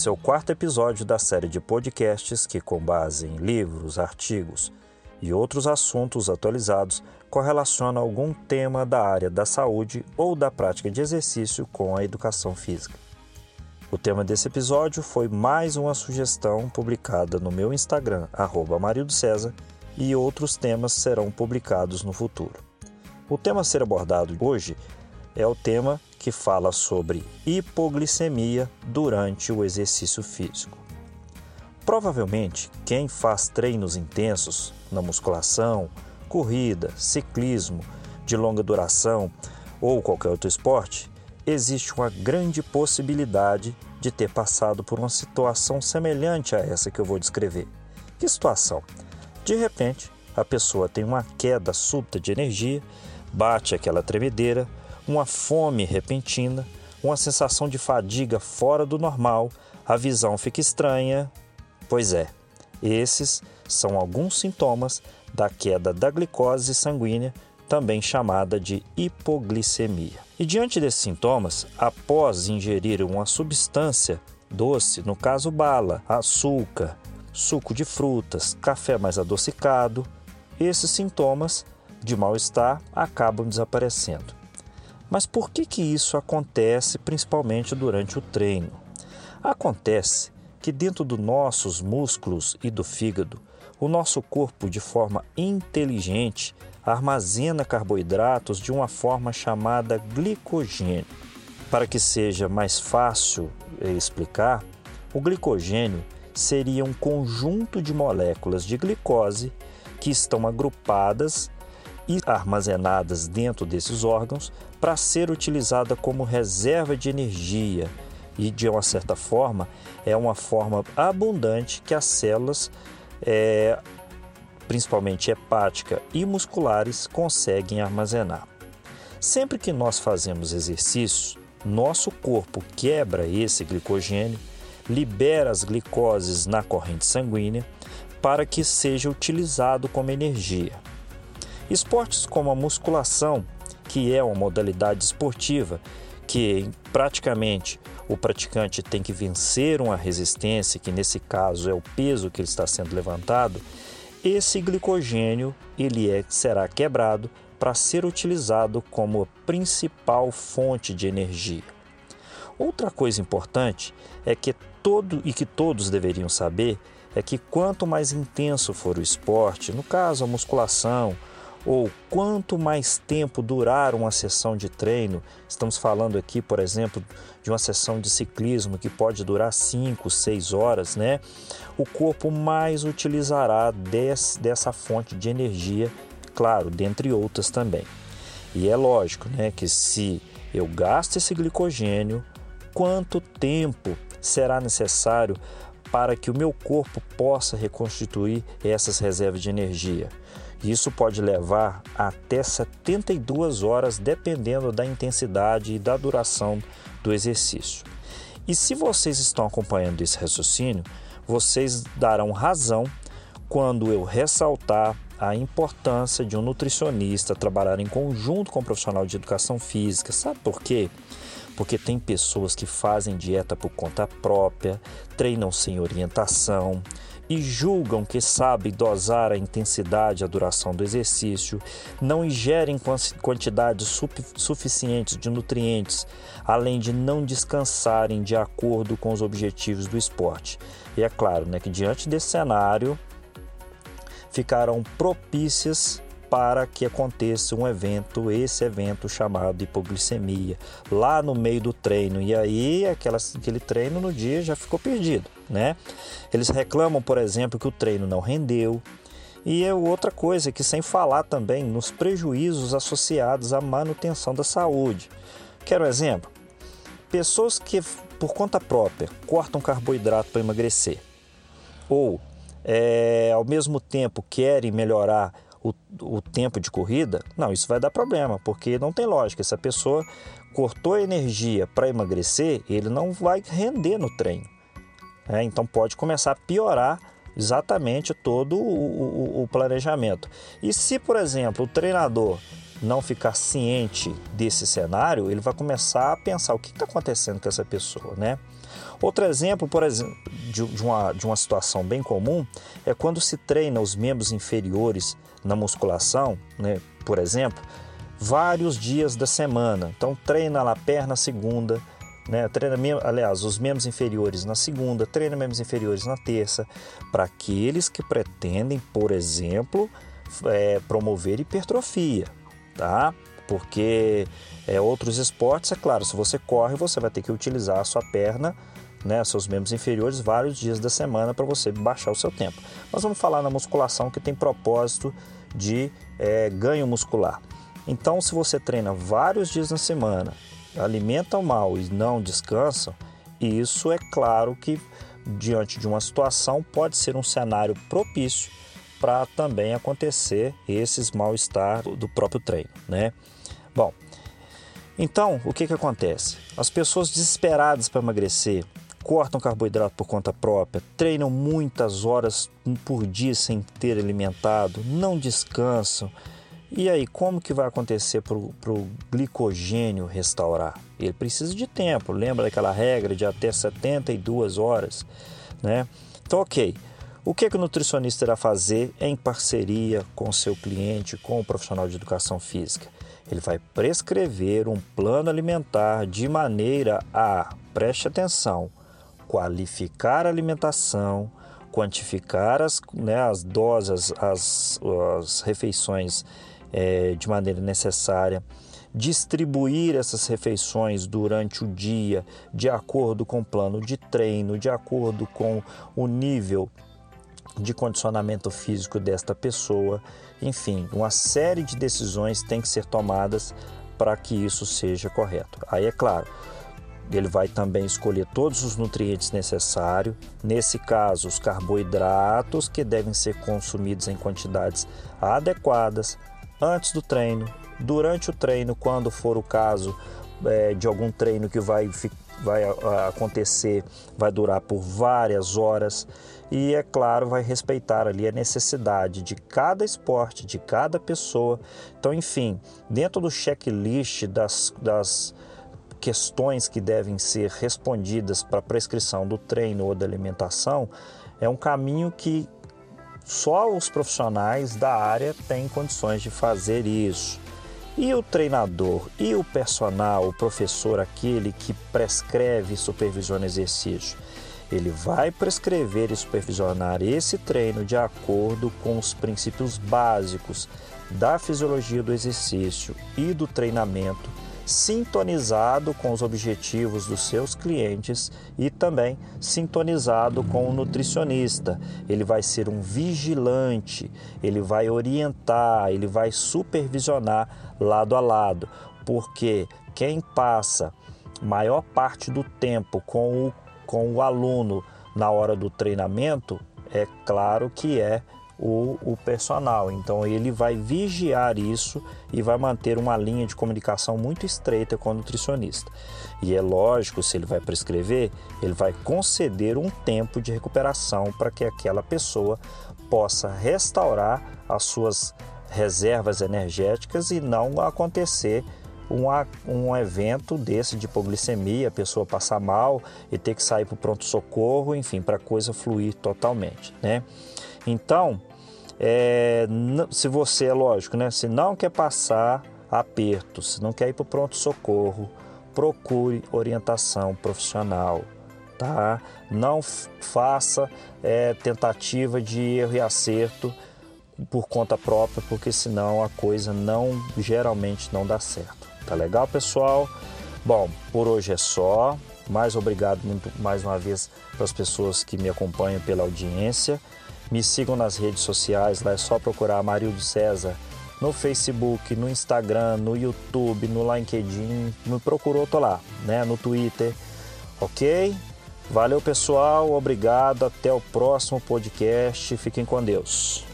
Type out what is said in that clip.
Esse é o quarto episódio da série de podcasts que, com base em livros, artigos e outros assuntos atualizados, correlaciona algum tema da área da saúde ou da prática de exercício com a educação física. O tema desse episódio foi mais uma sugestão publicada no meu Instagram, Marildo César, e outros temas serão publicados no futuro. O tema a ser abordado hoje é o tema que fala sobre hipoglicemia durante o exercício físico. Provavelmente, quem faz treinos intensos na musculação, corrida, ciclismo de longa duração ou qualquer outro esporte, existe uma grande possibilidade de ter passado por uma situação semelhante a essa que eu vou descrever. Que situação? De repente, a pessoa tem uma queda súbita de energia, bate aquela tremedeira, uma fome repentina, uma sensação de fadiga fora do normal, a visão fica estranha. Pois é, esses são alguns sintomas da queda da glicose sanguínea, também chamada de hipoglicemia. E diante desses sintomas, após ingerir uma substância doce, no caso bala, açúcar, suco de frutas, café mais adocicado, esses sintomas de mal-estar acabam desaparecendo. Mas por que, que isso acontece principalmente durante o treino? Acontece que dentro dos nossos músculos e do fígado, o nosso corpo, de forma inteligente, armazena carboidratos de uma forma chamada glicogênio. Para que seja mais fácil eh, explicar, o glicogênio seria um conjunto de moléculas de glicose que estão agrupadas e armazenadas dentro desses órgãos para ser utilizada como reserva de energia e, de uma certa forma, é uma forma abundante que as células, é, principalmente hepática e musculares, conseguem armazenar. Sempre que nós fazemos exercícios, nosso corpo quebra esse glicogênio, libera as glicoses na corrente sanguínea para que seja utilizado como energia. Esportes como a musculação, que é uma modalidade esportiva que praticamente o praticante tem que vencer uma resistência, que nesse caso é o peso que ele está sendo levantado, esse glicogênio ele é, será quebrado para ser utilizado como principal fonte de energia. Outra coisa importante é que todo e que todos deveriam saber é que quanto mais intenso for o esporte, no caso a musculação, ou quanto mais tempo durar uma sessão de treino, estamos falando aqui, por exemplo, de uma sessão de ciclismo que pode durar 5, 6 horas, né? O corpo mais utilizará dessa fonte de energia, claro, dentre outras também. E é lógico, né, que se eu gasto esse glicogênio, quanto tempo será necessário para que o meu corpo possa reconstituir essas reservas de energia? Isso pode levar até 72 horas, dependendo da intensidade e da duração do exercício. E se vocês estão acompanhando esse raciocínio, vocês darão razão quando eu ressaltar a importância de um nutricionista trabalhar em conjunto com um profissional de educação física. Sabe por quê? Porque tem pessoas que fazem dieta por conta própria, treinam sem orientação, e julgam que sabem dosar a intensidade e a duração do exercício, não ingerem quantidades suficientes de nutrientes, além de não descansarem de acordo com os objetivos do esporte. E é claro né, que diante desse cenário ficarão propícias para que aconteça um evento, esse evento chamado hipoglicemia, lá no meio do treino. E aí aquela, aquele treino no dia já ficou perdido, né? Eles reclamam, por exemplo, que o treino não rendeu. E é outra coisa que sem falar também nos prejuízos associados à manutenção da saúde. Quero um exemplo? Pessoas que por conta própria cortam carboidrato para emagrecer ou é, ao mesmo tempo querem melhorar o, o tempo de corrida, não, isso vai dar problema, porque não tem lógica. Se a pessoa cortou energia para emagrecer, ele não vai render no treino. É, então pode começar a piorar exatamente todo o, o, o, planejamento. E se, por exemplo, o treinador não ficar ciente desse cenário, ele vai começar a pensar o que está acontecendo com essa pessoa, né? Outro exemplo, por exemplo, de, uma, de uma situação bem comum é quando se treina os membros inferiores na musculação, né? Por exemplo, vários dias da semana. Então treina lá perna segunda, né? Treina, aliás, os membros inferiores na segunda, treina membros inferiores na terça, para aqueles que pretendem, por exemplo, é, promover hipertrofia, tá? Porque é, outros esportes, é claro, se você corre, você vai ter que utilizar a sua perna, né, seus membros inferiores, vários dias da semana para você baixar o seu tempo. Nós vamos falar na musculação que tem propósito de é, ganho muscular. Então, se você treina vários dias na semana, alimenta mal e não descansa, isso é claro que diante de uma situação pode ser um cenário propício para também acontecer esses mal-estar do próprio treino, né? Bom, então o que que acontece? As pessoas desesperadas para emagrecer cortam carboidrato por conta própria, treinam muitas horas por dia sem ter alimentado, não descansam. E aí, como que vai acontecer para o glicogênio restaurar? Ele precisa de tempo, lembra daquela regra de até 72 horas, né? Então, ok. O que, que o nutricionista irá fazer em parceria com seu cliente, com o profissional de educação física? Ele vai prescrever um plano alimentar de maneira a, preste atenção, qualificar a alimentação, quantificar as, né, as doses, as, as refeições é, de maneira necessária, distribuir essas refeições durante o dia de acordo com o plano de treino, de acordo com o nível de condicionamento físico desta pessoa. Enfim, uma série de decisões tem que ser tomadas para que isso seja correto. Aí é claro, ele vai também escolher todos os nutrientes necessários, nesse caso, os carboidratos que devem ser consumidos em quantidades adequadas antes do treino, durante o treino, quando for o caso é, de algum treino que vai, vai acontecer, vai durar por várias horas e, é claro, vai respeitar ali a necessidade de cada esporte, de cada pessoa. Então, enfim, dentro do checklist das, das questões que devem ser respondidas para prescrição do treino ou da alimentação, é um caminho que só os profissionais da área têm condições de fazer isso. E o treinador e o personal, o professor, aquele que prescreve e supervisiona exercício, ele vai prescrever e supervisionar esse treino de acordo com os princípios básicos da fisiologia do exercício e do treinamento sintonizado com os objetivos dos seus clientes e também sintonizado com o nutricionista. Ele vai ser um vigilante, ele vai orientar, ele vai supervisionar lado a lado, porque quem passa maior parte do tempo com o, com o aluno na hora do treinamento, é claro que é o, o personal. Então ele vai vigiar isso e vai manter uma linha de comunicação muito estreita com o nutricionista. E é lógico, se ele vai prescrever, ele vai conceder um tempo de recuperação para que aquela pessoa possa restaurar as suas reservas energéticas e não acontecer um, um evento desse de hipoglicemia, a pessoa passar mal e ter que sair para o pronto-socorro, enfim, para a coisa fluir totalmente, né? Então, é, se você, é lógico, né? Se não quer passar aperto, se não quer ir para o pronto-socorro, procure orientação profissional, tá? Não faça é, tentativa de erro e acerto por conta própria, porque senão a coisa não geralmente não dá certo. Tá legal, pessoal? Bom, por hoje é só. Mais obrigado muito mais uma vez para as pessoas que me acompanham pela audiência. Me sigam nas redes sociais, lá é só procurar Marildo César no Facebook, no Instagram, no YouTube, no LinkedIn. Me procurou, tô lá, né? No Twitter, ok? Valeu, pessoal. Obrigado. Até o próximo podcast. Fiquem com Deus.